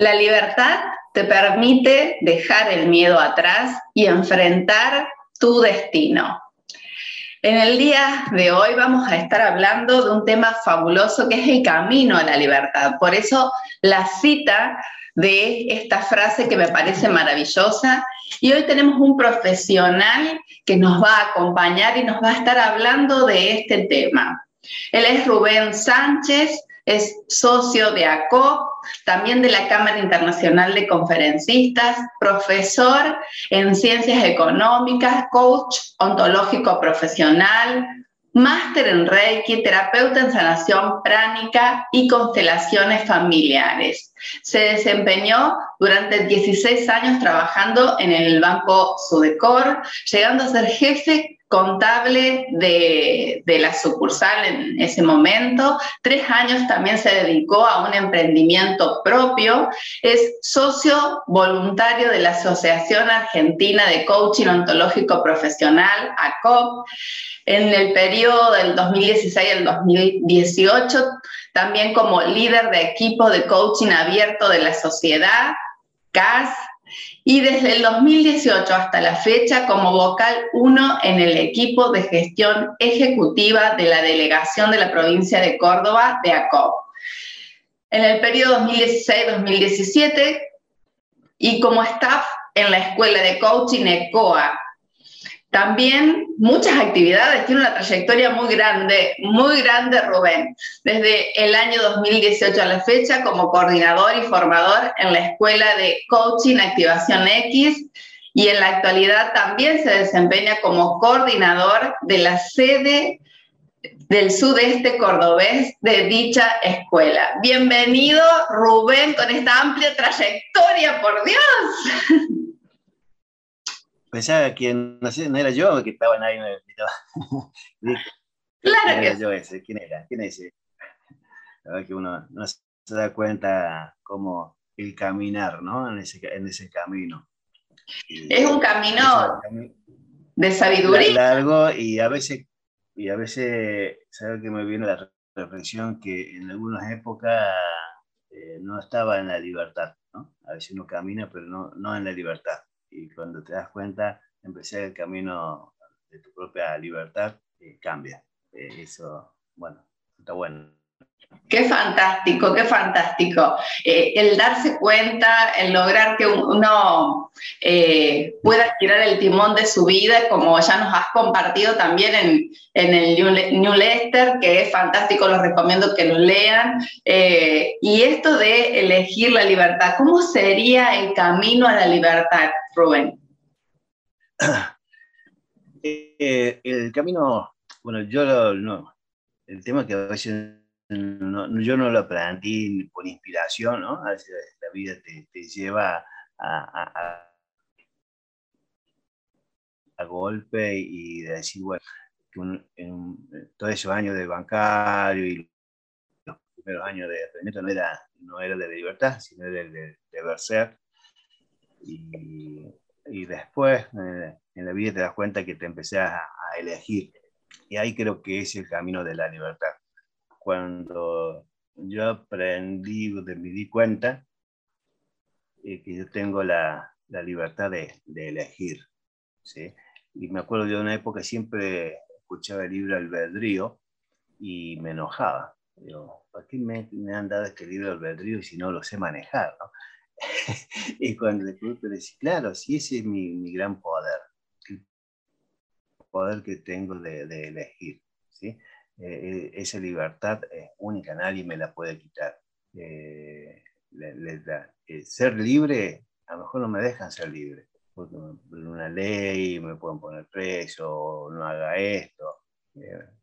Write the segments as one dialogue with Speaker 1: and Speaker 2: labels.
Speaker 1: La libertad te permite dejar el miedo atrás y enfrentar tu destino. En el día de hoy vamos a estar hablando de un tema fabuloso que es el camino a la libertad. Por eso la cita de esta frase que me parece maravillosa. Y hoy tenemos un profesional que nos va a acompañar y nos va a estar hablando de este tema. Él es Rubén Sánchez, es socio de ACOP, también de la Cámara Internacional de Conferencistas, profesor en ciencias económicas, coach ontológico profesional, máster en Reiki, terapeuta en sanación pránica y constelaciones familiares. Se desempeñó durante 16 años trabajando en el Banco Sudecor, llegando a ser jefe contable de, la sucursal en ese momento. Tres años también se dedicó a un emprendimiento propio. Es socio voluntario de la Asociación Argentina de Coaching Ontológico Profesional, ACOP. En el periodo del 2016 al 2018, también como líder de equipo de coaching abierto de la sociedad, CAS, y desde el 2018 hasta la fecha como vocal 1 en el equipo de gestión ejecutiva de la delegación de la provincia de Córdoba de ACOP. En el periodo 2016-2017 y como staff en la Escuela de Coaching ECOA también muchas actividades, tiene una trayectoria muy grande, muy grande Rubén. Desde el año 2018 a la fecha como coordinador y formador en la Escuela de Coaching Activación X y en la actualidad también se desempeña como coordinador de la sede del sudeste cordobés de dicha escuela. Bienvenido Rubén con esta amplia trayectoria, por Dios.
Speaker 2: Pensaba que no, no era yo que estaba ahí. claro era yo ese, ¿quién era? ¿Quién es ese? La verdad que uno no se da cuenta cómo el caminar, ¿no? En ese, en ese camino.
Speaker 1: es un camino de sabiduría.
Speaker 2: Largo y a veces, y a veces, ¿sabes que me viene la reflexión? Que en algunas épocas eh, no estaba en la libertad, ¿no? A veces uno camina, pero no, no en la libertad cuando te das cuenta, empecé el camino de tu propia libertad, eh, cambia. Eh, eso, bueno, está bueno.
Speaker 1: Qué fantástico, qué fantástico. Eh, el darse cuenta, el lograr que uno pueda girar el timón de su vida, como ya nos has compartido también en, en el newsletter, que es fantástico, los recomiendo que lo lean. y esto de elegir la libertad, ¿cómo sería el camino a la libertad? Rubén?
Speaker 2: Eh, el camino, bueno, yo no, el tema que a veces yo no lo aprendí por inspiración, ¿no? A veces la vida te, lleva a, a, golpe y de decir, bueno, todos esos años de bancario y los primeros años de aprendimiento no era, no era de libertad, sino de, de, de ser y, después eh, en la vida te das cuenta que te empecé a, elegir. Y ahí creo que es el camino de la libertad. Cuando yo aprendí, me di cuenta eh, que yo tengo la, la libertad de, de elegir. ¿sí? Y me acuerdo de una época siempre escuchaba el libro Albedrío y me enojaba. Digo, ¿para qué me, me, han dado este libro Albedrío si no lo sé manejar? ¿no? y cuando le decir, claro, sí, ese es mi, mi, gran poder, el poder que tengo de, de elegir. ¿sí? Eh, eh esa libertad es única, nadie me la puede quitar. Eh, le, le eh, ser libre, a lo mejor no me dejan ser libre, porque una ley me pueden poner preso, no haga esto,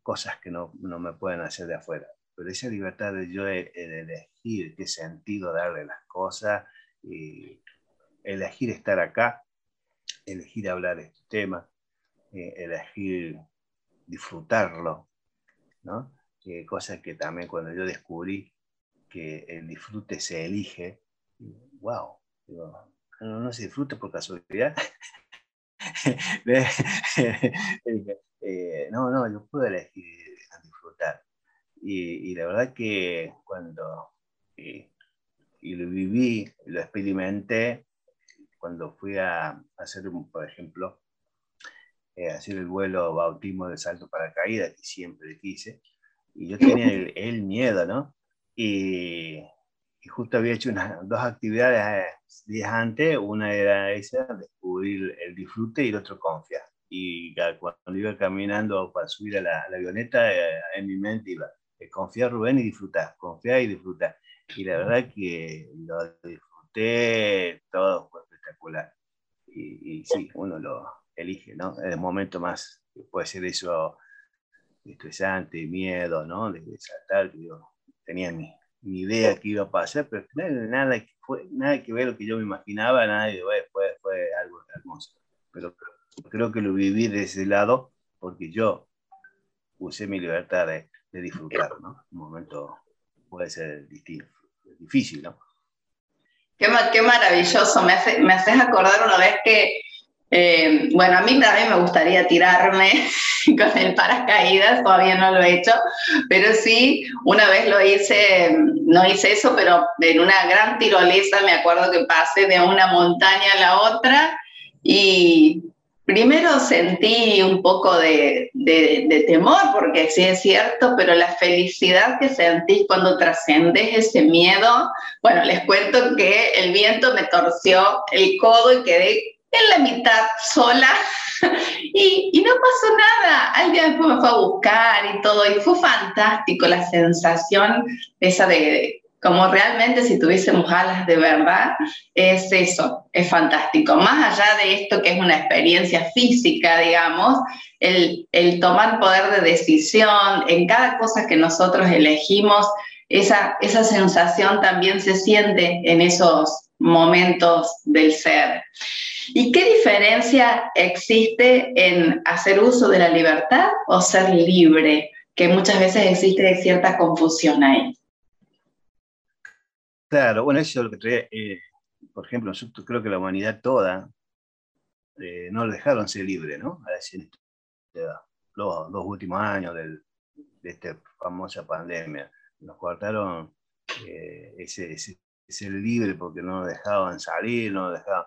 Speaker 2: cosas que no, no, me pueden hacer de afuera. pero esa libertad de yo de, elegir qué sentido darle las cosas, y elegir estar acá, elegir hablar de este tema, eh, elegir disfrutarlo, ¿no? Eh, cosa que también cuando yo descubrí que el disfrute se elige, wow, no, se disfruta por casualidad. Eh, no, no, yo puedo elegir disfrutar. Y, la verdad que cuando y, lo viví, lo experimenté, cuando fui a, hacer, por ejemplo, eh, hacer el vuelo bautismo de salto para caída, que siempre quise, y yo tenía el, miedo, ¿no? Y, justo había hecho unas dos actividades eh, días antes, una era esa, descubrir el disfrute y el otro confiar. Y cuando iba caminando para subir a la, avioneta, eh, en mi mente iba, confiar Rubén y disfrutar, confiar y disfrutar. Y la verdad que lo disfruté, todo fue espectacular. Y, y sí, uno lo elige, ¿no? En el momento más, puede ser eso estresante, miedo, ¿no? De, saltar, yo tenía mi, mi, idea que iba a pasar, pero nada, fue, nada que ver lo que yo me imaginaba, nada, fue, fue algo hermoso. Pero creo que lo viví de ese lado porque yo usé mi libertad de, de disfrutar, ¿no? Un momento puede ser difícil, ¿no?
Speaker 1: Qué, qué maravilloso, me, hace, me haces acordar una vez que eh, bueno, a mí también me gustaría tirarme con el paracaídas, todavía no lo he hecho, pero sí, una vez lo hice, no hice eso, pero en una gran tirolesa me acuerdo que pasé de una montaña a la otra y primero sentí un poco de, de temor, porque sí es cierto, pero la felicidad que sentí cuando trascendes ese miedo, bueno, les cuento que el viento me torció el codo y quedé en la mitad sola y, no pasó nada. Al día después me fue a buscar y todo y fue fantástico la sensación esa de, como realmente si tuviésemos alas de verdad, es eso, es fantástico. Más allá de esto que es una experiencia física, digamos, el, el tomar poder de decisión en cada cosa que nosotros elegimos, esa, esa sensación también se siente en esos momentos del ser. ¿Y qué diferencia existe en hacer uso de la libertad o ser libre? Que muchas veces existe cierta confusión ahí.
Speaker 2: Claro, bueno, eso es lo que trae, eh, por ejemplo, creo que la humanidad toda eh, no lo dejaron ser libre, ¿no? A decir, los dos últimos años de esta famosa pandemia, nos cortaron eh, ese, ese, ser libre porque no nos dejaban salir, no nos dejaban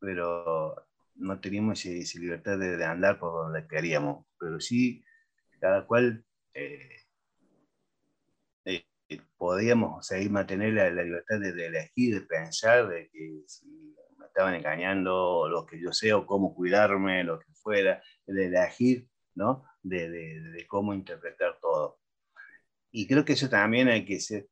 Speaker 2: pero no teníamos esa libertad de, andar por donde queríamos. Pero sí, cada cual eh, eh, podíamos seguir mantener la, libertad de, elegir, de pensar, de que si me estaban engañando, lo que yo sé, o cómo cuidarme, lo que fuera, de elegir, ¿no? De, de cómo interpretar todo. Y creo que eso también hay que ser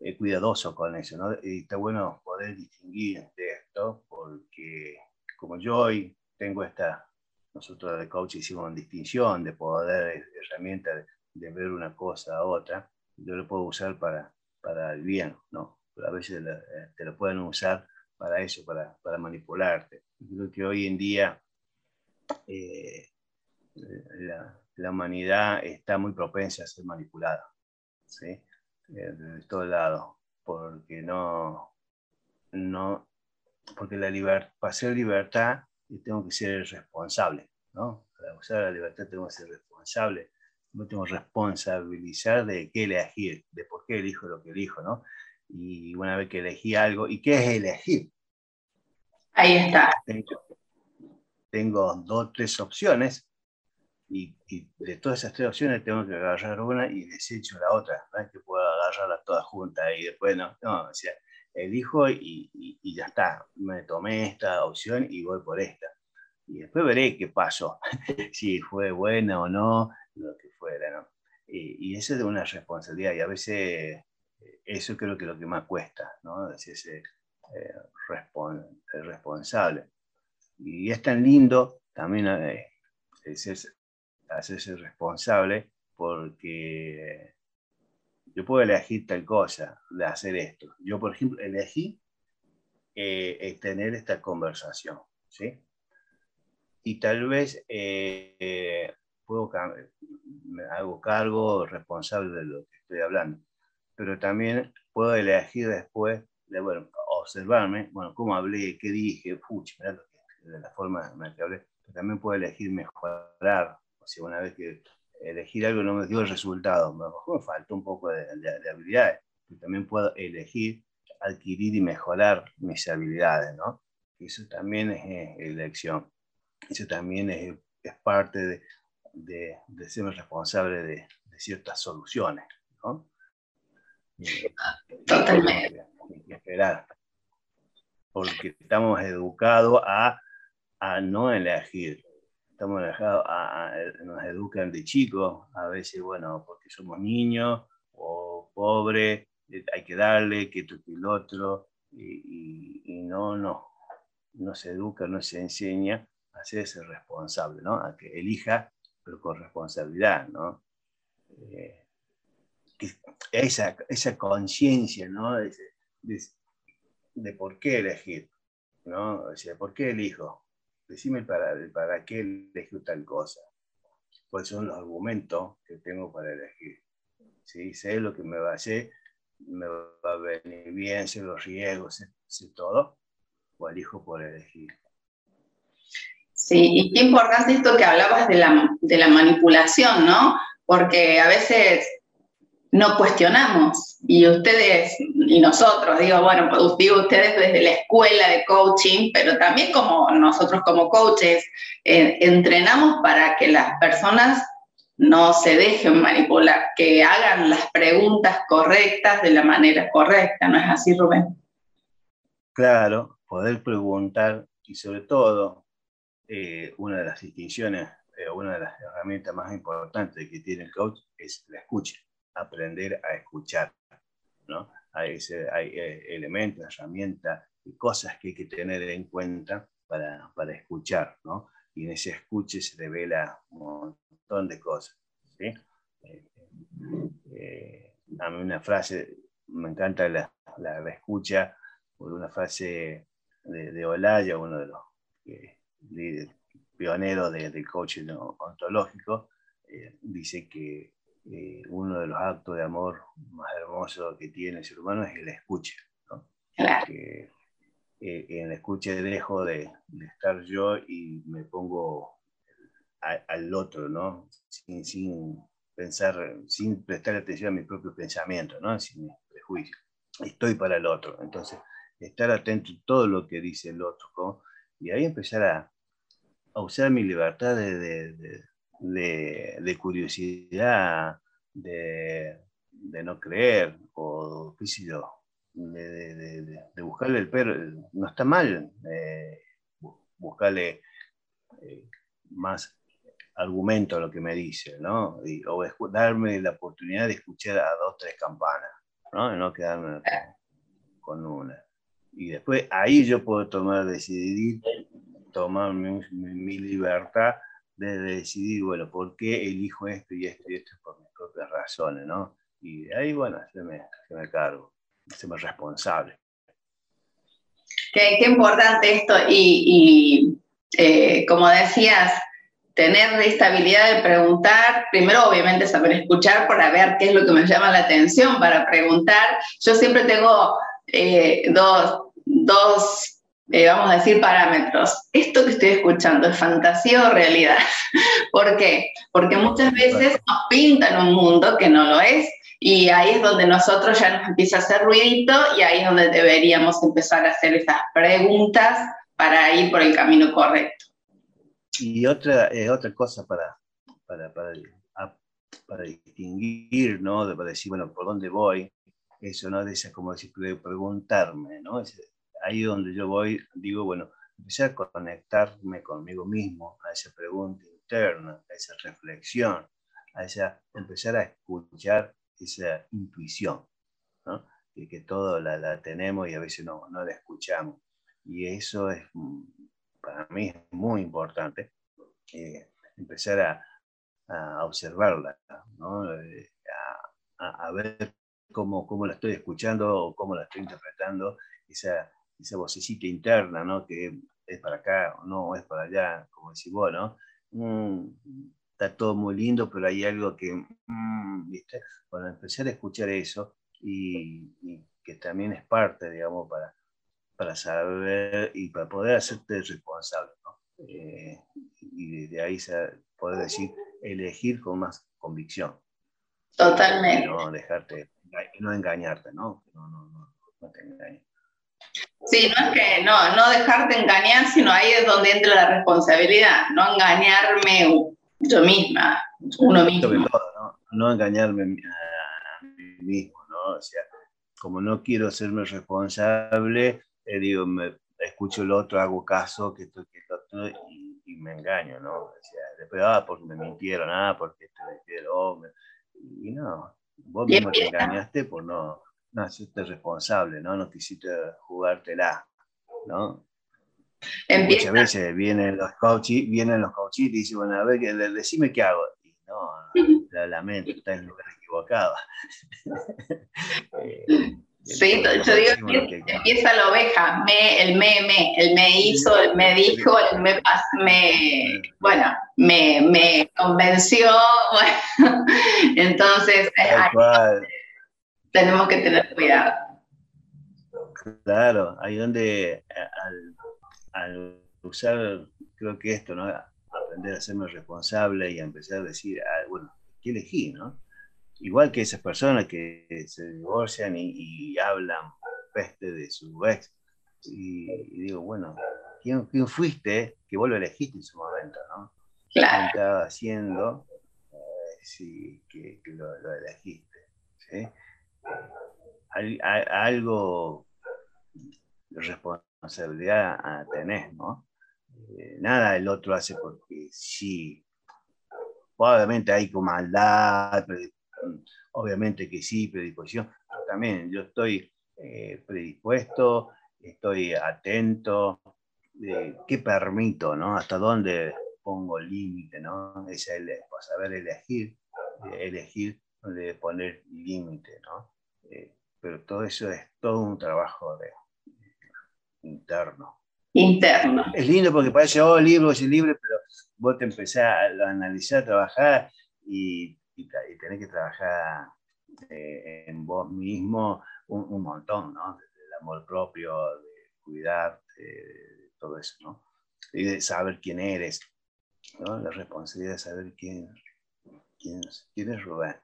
Speaker 2: eh, cuidadoso con eso, ¿no? Y está bueno poder distinguir de esto, porque como yo hoy tengo esta, nosotros de coach hicimos una distinción de poder, herramienta de, ver una cosa a otra, yo lo puedo usar para, para el bien, ¿no? Pero a veces eh, te lo pueden usar para eso, para, para manipularte. Creo que hoy en día eh, la, la, humanidad está muy propensa a ser manipulada, ¿sí? De todo lado, porque no, no, porque la libertad, para ser libertad tengo que ser responsable, ¿no? Para usar la libertad tengo que ser responsable, no tengo que responsabilizar de qué elegir, de por qué elijo lo que elijo, ¿no? Y una vez que elegí algo, ¿y qué es elegir?
Speaker 1: Ahí está.
Speaker 2: Tengo, tengo dos, tres opciones y, de todas esas tres opciones tengo que agarrar una y desecho la otra. No que pueda agarrarlas todas juntas y después no. No, o sea, elijo y, y, ya está. Me tomé esta opción y voy por esta. Y después veré qué pasó, si fue buena o no, lo que fuera, ¿no? Y, y eso es una responsabilidad y a veces eh, eso creo que es lo que más cuesta, ¿no? Es ese eh, responsable. Y es tan lindo también eh, hacerse responsable porque yo puedo elegir tal cosa, de hacer esto. Yo, por ejemplo, elegí eh, tener esta conversación, ¿sí? Y tal vez eh, puedo me hago cargo responsable de lo que estoy hablando, pero también puedo elegir después de, bueno, observarme, bueno, cómo hablé, qué dije, puch, de la forma en la que hablé, pero también puedo elegir mejorar, o sea, una vez que elegir algo no me dio el resultado, me, me faltó un poco de, de, habilidades, pero también puedo elegir adquirir y mejorar mis habilidades, ¿no? Eso también es elección, eso también es, es parte de, de, de, ser responsable de, de ciertas soluciones, ¿no?
Speaker 1: Totalmente.
Speaker 2: esperar. Porque estamos educados a, a no elegir, estamos alejados, a, nos educan de chicos, a veces, bueno, porque somos niños o pobres, eh, hay que darle, que esto y el otro, y, no, no, no se educa, no se enseña a ser responsable, ¿no? A que elija, pero con responsabilidad, ¿no? Eh, esa, esa conciencia, ¿no? De, de, de, por qué elegir, ¿no? O sea, ¿por qué elijo? Decime para, para qué elegí tal cosa. Cuáles son los argumentos que tengo para elegir. ¿Sí? Sé lo que me va a hacer, me va a venir bien, sé los riesgos, sé, todo, o elijo por elegir.
Speaker 1: Sí, y qué importante esto que hablabas de la, de la manipulación, ¿no? Porque a veces no cuestionamos y ustedes y nosotros, digo, bueno, pues, digo ustedes desde la escuela de coaching, pero también como nosotros como coaches, eh, entrenamos para que las personas no se dejen manipular, que hagan las preguntas correctas de la manera correcta, ¿no es así, Rubén?
Speaker 2: Claro, poder preguntar y sobre todo, eh, una de las distinciones, eh, una de las herramientas más importantes que tiene el coach es la escucha aprender a escuchar. ¿no? Hay, eh, elementos, herramientas y cosas que hay que tener en cuenta para, para escuchar. ¿no? Y en ese escuche se revela un montón de cosas. ¿sí? Eh, eh, a mí una frase, me encanta la, la, escucha, por una frase de, de, Olaya, uno de los pioneros del de coaching ontológico, dice que eh, uno de los actos de amor más hermosos que tiene el ser humano es el escucha. ¿no? Eh, en la escucha dejo de, de, estar yo y me pongo al otro, ¿no? Sin, sin, pensar, sin prestar atención a mi propio pensamiento, ¿no? sin prejuicio. Estoy para el otro. Entonces, estar atento a todo lo que dice el otro, y ahí empezar a, a usar mi libertad de, de, de, de curiosidad, de, de, no creer, o qué sé de, de buscarle el perro, no está mal eh, buscarle eh, más argumento a lo que me dice, ¿no? Y, o darme la oportunidad de escuchar a dos, tres campanas, ¿no? Y no quedarme con, una. Y después ahí yo puedo tomar, decidir, tomar mi libertad de decidir, bueno, ¿por qué elijo esto y esto y esto por mis propias razones, ¿no? Y ahí, bueno, se me, se me cargo, se me responsable.
Speaker 1: Qué, qué importante esto y, y eh, como decías, tener esta habilidad de preguntar, primero obviamente saber escuchar para ver qué es lo que me llama la atención, para preguntar. Yo siempre tengo eh, dos, dos eh, vamos a decir, parámetros. ¿Esto que estoy escuchando es fantasía o realidad? ¿Por qué? Porque muchas veces nos pintan un mundo que no lo es y ahí es donde nosotros ya nos empieza a hacer ruidito y ahí es donde deberíamos empezar a hacer esas preguntas para ir por el camino correcto.
Speaker 2: Y otra, eh, otra cosa para, para, para, para distinguir, ¿no? Para decir, bueno, ¿por dónde voy? Eso, ¿no? De esa, como decir, preguntarme, ¿no? Ahí donde yo voy, digo, bueno, empezar a conectarme conmigo mismo, a esa pregunta interna, a esa reflexión, a esa, empezar a escuchar esa intuición, ¿no? que, que todo la, la, tenemos y a veces no, no la escuchamos. Y eso es, mm, para mí muy importante, eh, empezar a, a, observarla, ¿no? Eh, a, a, ver cómo, cómo la estoy escuchando o cómo la estoy interpretando, esa, esa vocecita interna, ¿no? Que es para acá o no, es para allá, como decís vos, ¿no? Mm, está todo muy lindo, pero hay algo que, mm, ¿viste? Cuando empecé a escuchar eso y, que también es parte, digamos, para, para saber y para poder hacerte responsable, ¿no? Eh, y desde ahí poder decir, elegir con más convicción.
Speaker 1: Totalmente.
Speaker 2: no dejarte, no engañarte, ¿no? No, no, no, no te engañes.
Speaker 1: Sí, no es que no, no dejarte engañar, sino ahí es donde entra la responsabilidad, no engañarme yo misma, uno mismo.
Speaker 2: ¿no? no engañarme a mí mismo, ¿no? O sea, como no quiero serme responsable, eh, digo, me, escucho el otro, hago caso, que esto, que otro, y, me engaño, ¿no? O sea, después, ah, porque me mintieron, ah, porque te mintieron, y no, vos mismo te engañaste por no no hiciste responsable, ¿no? No quisiste jugártela, ¿no? Muchas veces vienen los coaches, vienen los coaches y dicen, bueno, a ver, decime qué hago. Y no, la lamento, está en el lugar equivocado.
Speaker 1: sí, yo digo que, empieza la oveja, me, el me, me, el me hizo, el me dijo, el me, me bueno, me, me convenció, bueno, entonces... tenemos que tener cuidado.
Speaker 2: Claro, ahí donde eh, al, usar, creo que esto, ¿no? Aprender a serme responsable y a empezar a decir, ah, bueno, ¿qué elegí, no? Igual que esas personas que se divorcian y, hablan peste de su ex, y, digo, bueno, ¿quién, ¿quién, fuiste que vos lo elegiste en su momento, no?
Speaker 1: Claro. ¿Qué
Speaker 2: estaba haciendo eh, sí, que, lo, lo elegiste? ¿sí? Algo de responsabilidad tenés, ¿no? Eh, nada el otro hace porque sí. Obviamente hay con maldad, obviamente que sí, predisposición. también yo estoy eh, predispuesto, estoy atento, qué permito, ¿no? Hasta dónde pongo límite, ¿no? Es el, saber elegir, elegir de poner límite, ¿no? Eh, pero todo eso es todo un trabajo de, interno.
Speaker 1: Interno.
Speaker 2: Es lindo porque parece, oh, libro, es libre, pero vos te empezás a analizar, a trabajar y, y, tenés que trabajar eh, en vos mismo un, montón, ¿no? El amor propio, de cuidar, de todo eso, ¿no? Y de saber quién eres, ¿no? La responsabilidad de saber quién, quién, quién es Rubén.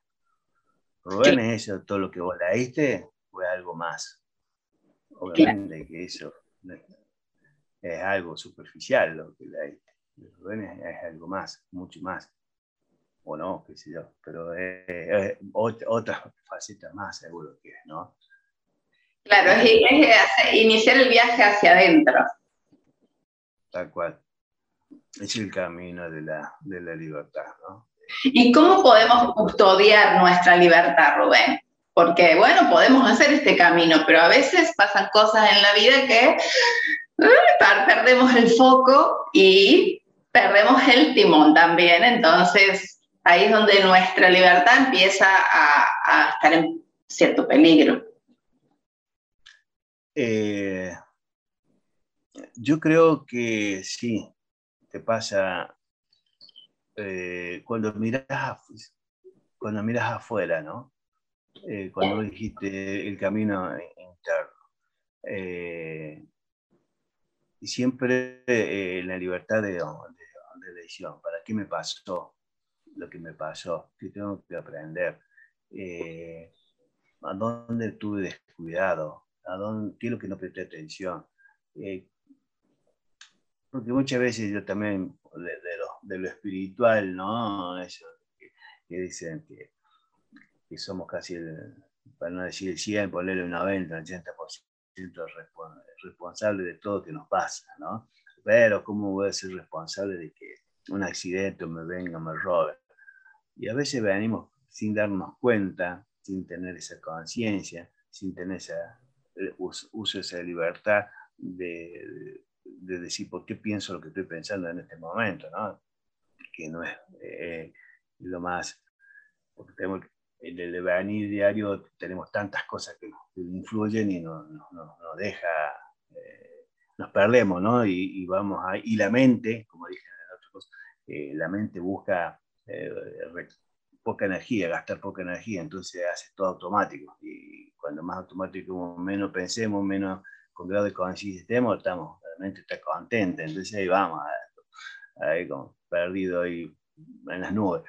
Speaker 2: Rubén es eso, todo lo que vos leíste fue algo más. Obviamente que eso es algo superficial lo que leíste. Rubén es, algo más, mucho más. O no, qué sé yo, pero es, otra faceta más seguro que es, ¿no?
Speaker 1: Claro, es, iniciar el viaje hacia adentro.
Speaker 2: Tal cual. Es el camino de la, de la libertad, ¿no?
Speaker 1: ¿Y cómo podemos custodiar nuestra libertad, Rubén? Porque, bueno, podemos hacer este camino, pero a veces pasan cosas en la vida que eh, perdemos el foco y perdemos el timón también. Entonces, ahí es donde nuestra libertad empieza a, estar en cierto peligro.
Speaker 2: Eh, yo creo que sí, te pasa eh, cuando miras cuando miras afuera, ¿no? Eh, cuando dijiste el camino interno. Eh, y siempre la libertad de, de, decisión. ¿Para qué me pasó lo que me pasó? ¿Qué tengo que aprender? ¿A dónde tuve descuidado? ¿A dónde, ¿Qué es lo que no presté atención? porque muchas veces yo también de lo espiritual, ¿no? Eso que, dicen que, somos casi, el, para no decir el 100, ponerle un 90, un 80% responsable de todo que nos pasa, ¿no? Pero ¿cómo voy a ser responsable de que un accidente me venga, me robe? Y a veces venimos sin darnos cuenta, sin tener esa conciencia, sin tener esa, eh, uso, esa libertad de, de, decir por qué pienso lo que estoy pensando en este momento, ¿no? que no es eh, lo más, porque tenemos en el devenir diario tenemos tantas cosas que, influyen y nos no, deja, eh, nos perdemos, ¿no? Y, vamos y la mente, como dije en otras cosas, eh, la mente busca eh, poca energía, gastar poca energía, entonces hace todo automático. Y cuando más automático, menos pensemos, menos con grado de conciencia estemos, estamos, está contenta. Entonces ahí vamos, ahí como perdido ahí en las nubes.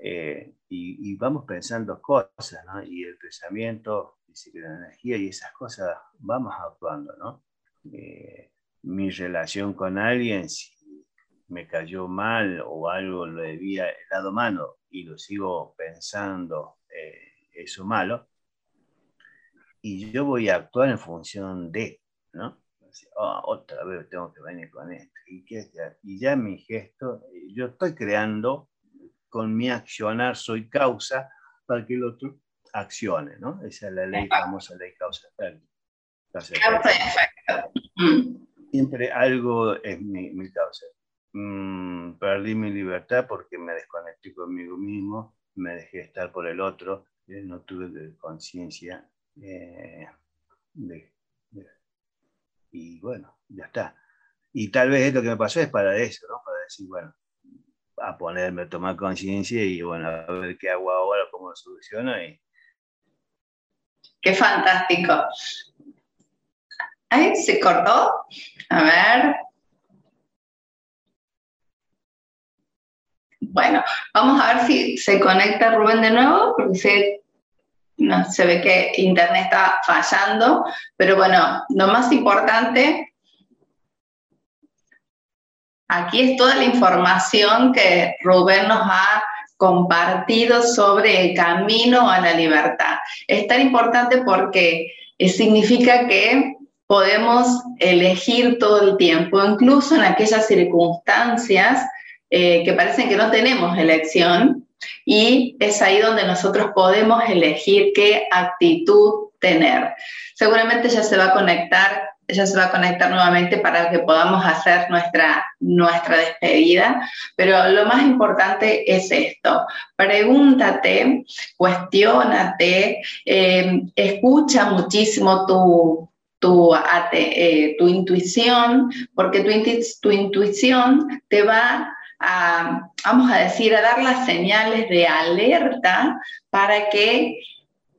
Speaker 2: Eh, y, vamos pensando cosas, ¿no? Y el pensamiento, dice que la energía y esas cosas vamos actuando, ¿no? Eh, mi relación con alguien, si me cayó mal o algo lo debía el lado malo y lo sigo pensando eh, eso malo, y yo voy a actuar en función de, ¿no? Oh, otra vez tengo que venir con esto. Y, y ya mi gesto, yo estoy creando con mi accionar soy causa para que el otro accione, ¿no? Esa es la ley, famosa ley causa-efecto. Siempre algo es mi, causa. Mm, perdí mi libertad porque me desconecté conmigo mismo, me dejé estar por el otro, eh, no tuve conciencia eh, y bueno, ya está. Y tal vez esto que me pasó es para eso, ¿no? Para decir, bueno, a ponerme a tomar conciencia y bueno, a ver qué hago ahora, cómo lo soluciono.
Speaker 1: Qué fantástico. Ay, se cortó. A ver. Bueno, vamos a ver si se conecta Rubén de nuevo, porque se, no, se ve que internet está fallando, pero bueno, lo más importante Aquí es toda la información que Rubén nos ha compartido sobre el camino a la libertad. Es tan importante porque significa que podemos elegir todo el tiempo, incluso en aquellas circunstancias eh, que parecen que no tenemos elección, y es ahí donde nosotros podemos elegir qué actitud tener. Seguramente ya se va a conectar ella se va a conectar nuevamente para que podamos hacer nuestra, nuestra despedida, pero lo más importante es esto, pregúntate, cuestionate, eh, escucha muchísimo tu, tu, eh, tu intuición, porque tu, tu intuición te va a, vamos a decir, a dar las señales de alerta para que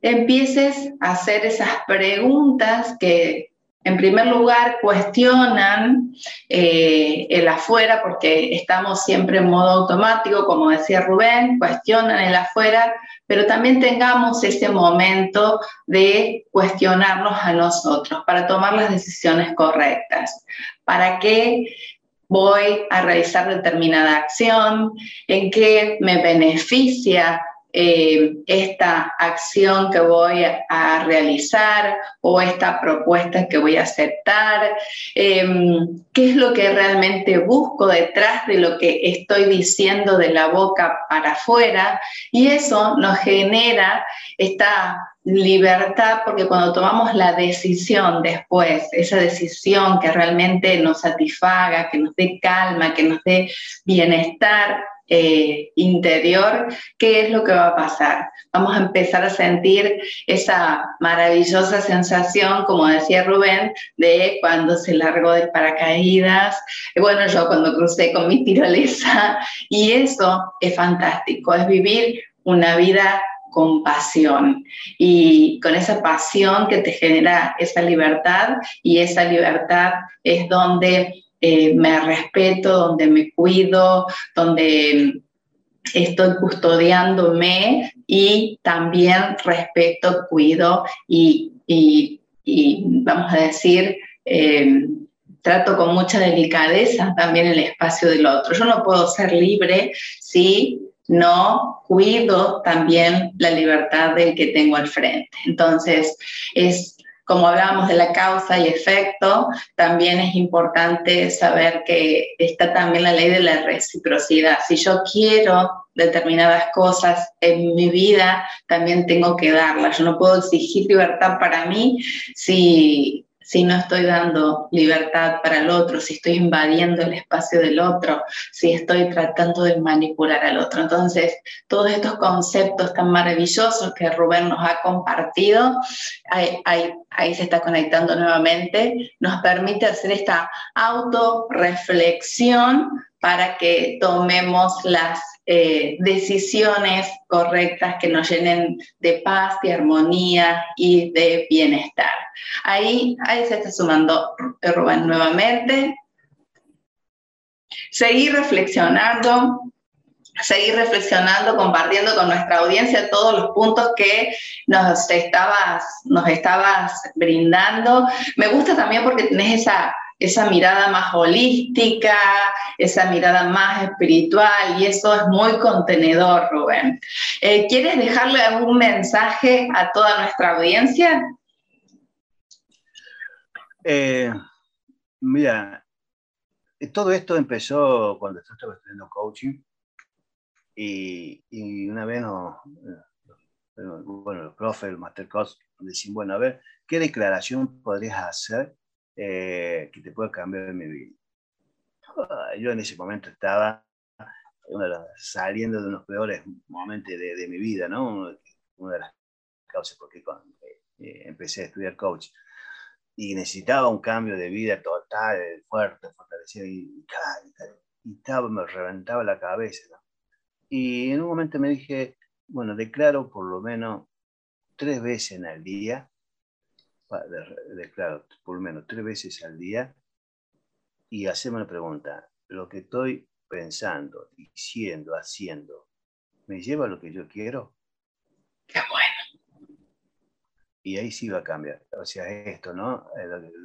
Speaker 1: empieces a hacer esas preguntas que en primer lugar, cuestionan eh, el afuera porque estamos siempre en modo automático, como decía Rubén, cuestionan el afuera, pero también tengamos ese momento de cuestionarnos a nosotros para tomar las decisiones correctas. ¿Para qué voy a realizar determinada acción? ¿En qué me beneficia eh, esta acción que voy a realizar o esta propuesta que voy a aceptar, em, qué es lo que realmente busco detrás de lo que estoy diciendo de la boca para afuera y eso nos genera esta libertad porque cuando tomamos la decisión después, esa decisión que realmente nos satisfaga, que nos dé calma, que nos dé bienestar, eh, interior, ¿qué es lo que va a pasar? Vamos a empezar a sentir esa maravillosa sensación, como decía Rubén, de cuando se largó de paracaídas, bueno, yo cuando crucé con mi tirolesa, y eso es fantástico, es vivir una vida con pasión y con esa pasión que te genera esa libertad y esa libertad es donde eh, me respeto, donde me cuido, donde estoy custodiándome y también respeto, cuido y, vamos a decir, eh, trato con mucha delicadeza también el espacio del otro. Yo no puedo ser libre si no cuido también la libertad del que tengo al frente. Entonces, es como hablábamos de la causa y efecto, también es importante saber que está también la ley de la reciprocidad. Si yo quiero determinadas cosas en mi vida, también tengo que darlas. Yo no puedo exigir libertad para mí si, si no estoy dando libertad para el otro, si estoy invadiendo el espacio del otro, si estoy tratando de manipular al otro. Entonces, todos estos conceptos tan maravillosos que Rubén nos ha compartido, ahí, se está conectando nuevamente, nos permite hacer esta autorreflexión para que tomemos las eh, decisiones correctas que nos llenen de paz, de armonía y de bienestar. Ahí, se está sumando Rubén nuevamente. Seguir reflexionando, seguir reflexionando, compartiendo con nuestra audiencia todos los puntos que nos estabas, nos estabas brindando. Me gusta también porque tenés esa esa mirada más holística, esa mirada más espiritual, y eso es muy contenedor, Rubén. Eh, ¿Quieres dejarle algún mensaje a toda nuestra audiencia?
Speaker 2: Eh, mira, todo esto empezó cuando yo estaba estudiando coaching y, una vez eh, bueno, el profe, el master coach, decían, bueno, a ver, ¿qué declaración podrías hacer eh, que te puede cambiar mi vida. Ah, yo en ese momento estaba saliendo de unos peores momentos de, mi vida, ¿no? Una de las causas por qué eh, empecé a estudiar coach. Y necesitaba un cambio de vida total, fuerte, fortalecido, y, y, estaba, me reventaba la cabeza. ¿no? Y en un momento me dije, bueno, declaro por lo menos tres veces en el día declaro por lo menos tres veces al día y hacemos una pregunta. ¿Lo que estoy pensando, diciendo, haciendo, me lleva a lo que yo quiero?
Speaker 1: Qué bueno.
Speaker 2: Y ahí sí va a cambiar. O sea, esto, ¿no?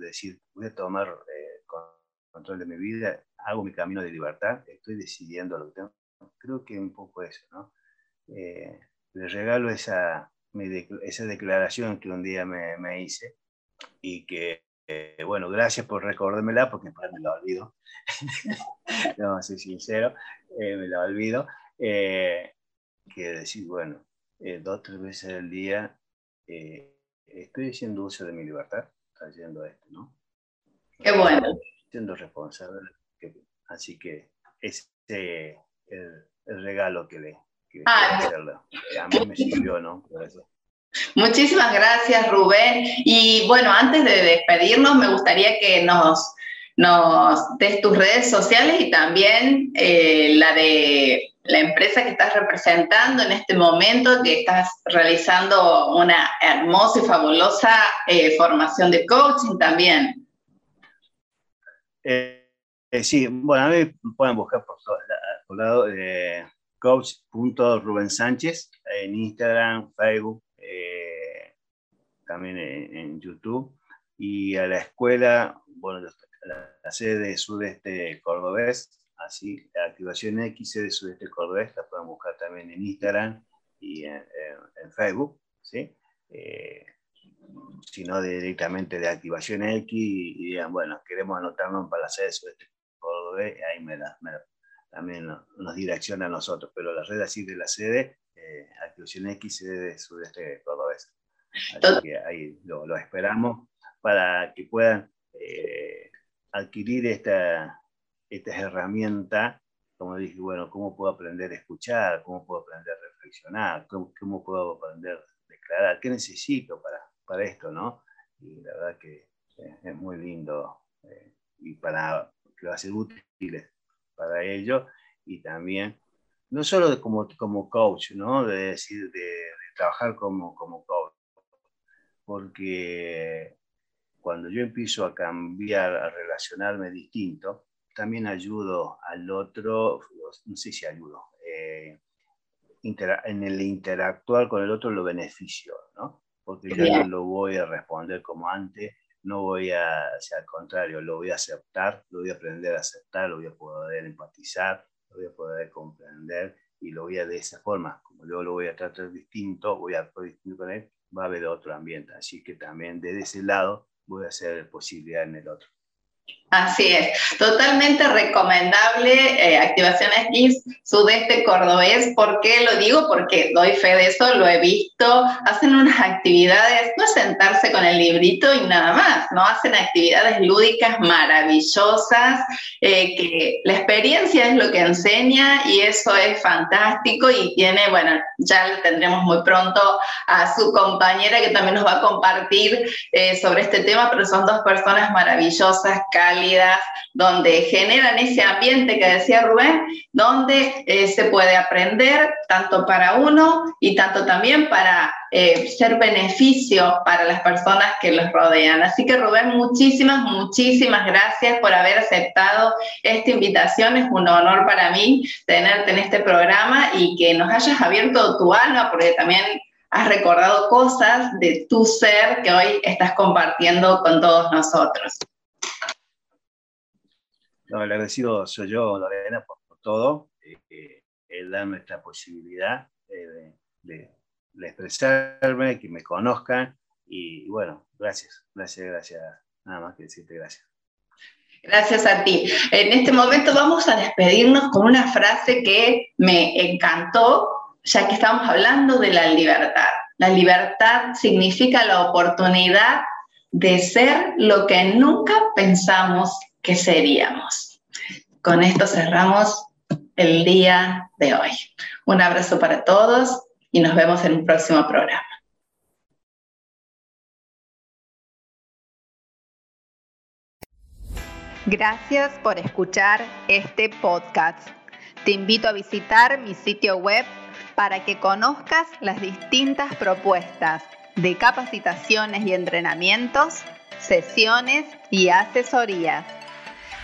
Speaker 2: decir, voy a tomar eh, control de mi vida, hago mi camino de libertad, estoy decidiendo lo que tengo. Creo que un poco eso, ¿no? Eh, le regalo esa, esa declaración que un día me, me hice y que, eh, bueno, gracias por recordármela porque me la olvido. no, soy sincero, eh, me la olvido. Eh, que decir, bueno, dos o tres veces al día estoy haciendo uso de mi libertad, haciendo esto, ¿no?
Speaker 1: Qué bueno.
Speaker 2: Siendo responsable. así que ese es el, regalo que le, que ah. A mí me sirvió, ¿no?
Speaker 1: Muchísimas gracias, Rubén. Y bueno, antes de despedirnos, me gustaría que nos, nos des tus redes sociales y también eh, la de la empresa que estás representando en este momento, que estás realizando una hermosa y fabulosa eh, formación de coaching también.
Speaker 2: Eh, sí, bueno, a mí pueden buscar por todos por lado, coach.rubensánchez en Instagram, Facebook, también en, YouTube. Y a la escuela, bueno, la, sede de Sudeste Cordobés, así, la activación X, sede Sudeste Cordobés, la pueden buscar también en Instagram y en, Facebook, ¿sí? Eh, sino directamente de activación X y, digan, bueno, queremos anotarnos para la sede de Sudeste Cordobés, ahí me, también nos, direcciona a nosotros, pero la red así de la sede, eh, activación X, sede de Sudeste Cordobés. Así que ahí lo, esperamos para que puedan eh, adquirir esta, esta herramienta, como dije, bueno, cómo puedo aprender a escuchar, cómo puedo aprender a reflexionar, cómo, puedo aprender a declarar, qué necesito para, para esto, ¿no? Y la verdad que es muy lindo eh, y para que va a ser útil para ello y también no solo como, como coach, ¿no? De decir, de, de trabajar como, como coach, porque cuando yo empiezo a cambiar, a relacionarme distinto, también ayudo al otro, no sé si ayudo, eh, en el interactuar con el otro lo beneficio, ¿no? Porque yo no lo voy a responder como antes, no voy a, o al contrario, lo voy a aceptar, lo voy a aprender a aceptar, lo voy a poder empatizar, lo voy a poder comprender y lo voy a de esa forma, como yo lo voy a tratar distinto, voy a actuar distinto con él, va a haber otro ambiente. Así que también desde ese lado voy a hacer posibilidad en el otro.
Speaker 1: Así es, totalmente recomendable eh, Activación X Sudeste Cordobés. ¿Por qué lo digo? Porque doy fe de eso, lo he visto. Hacen unas actividades, no es sentarse con el librito y nada más, ¿no? Hacen actividades lúdicas maravillosas, eh, que la experiencia es lo que enseña y eso es fantástico y tiene, bueno, ya lo tendremos muy pronto a su compañera que también nos va a compartir eh, sobre este tema, pero son dos personas maravillosas, cálidas donde generan ese ambiente que decía Rubén, donde eh, se puede aprender tanto para uno y tanto también para eh, ser beneficio para las personas que los rodean. Así que Rubén, muchísimas, muchísimas gracias por haber aceptado esta invitación. Es un honor para mí tenerte en este programa y que nos hayas abierto tu alma, porque también has recordado cosas de tu ser que hoy estás compartiendo con todos nosotros.
Speaker 2: No, agradecido soy yo, Lorena, por, todo. Eh, el darme esta posibilidad eh, de, expresarme, que me conozcan. Y, bueno, gracias, gracias, gracias. Nada más que decirte gracias.
Speaker 1: Gracias a ti. En este momento vamos a despedirnos con una frase que me encantó, ya que estamos hablando de la libertad. La libertad significa la oportunidad de ser lo que nunca pensamos que seríamos. Con esto cerramos el día de hoy. Un abrazo para todos y nos vemos en un próximo programa.
Speaker 3: Gracias por escuchar este podcast. Te invito a visitar mi sitio web para que conozcas las distintas propuestas de capacitaciones y entrenamientos, sesiones y asesorías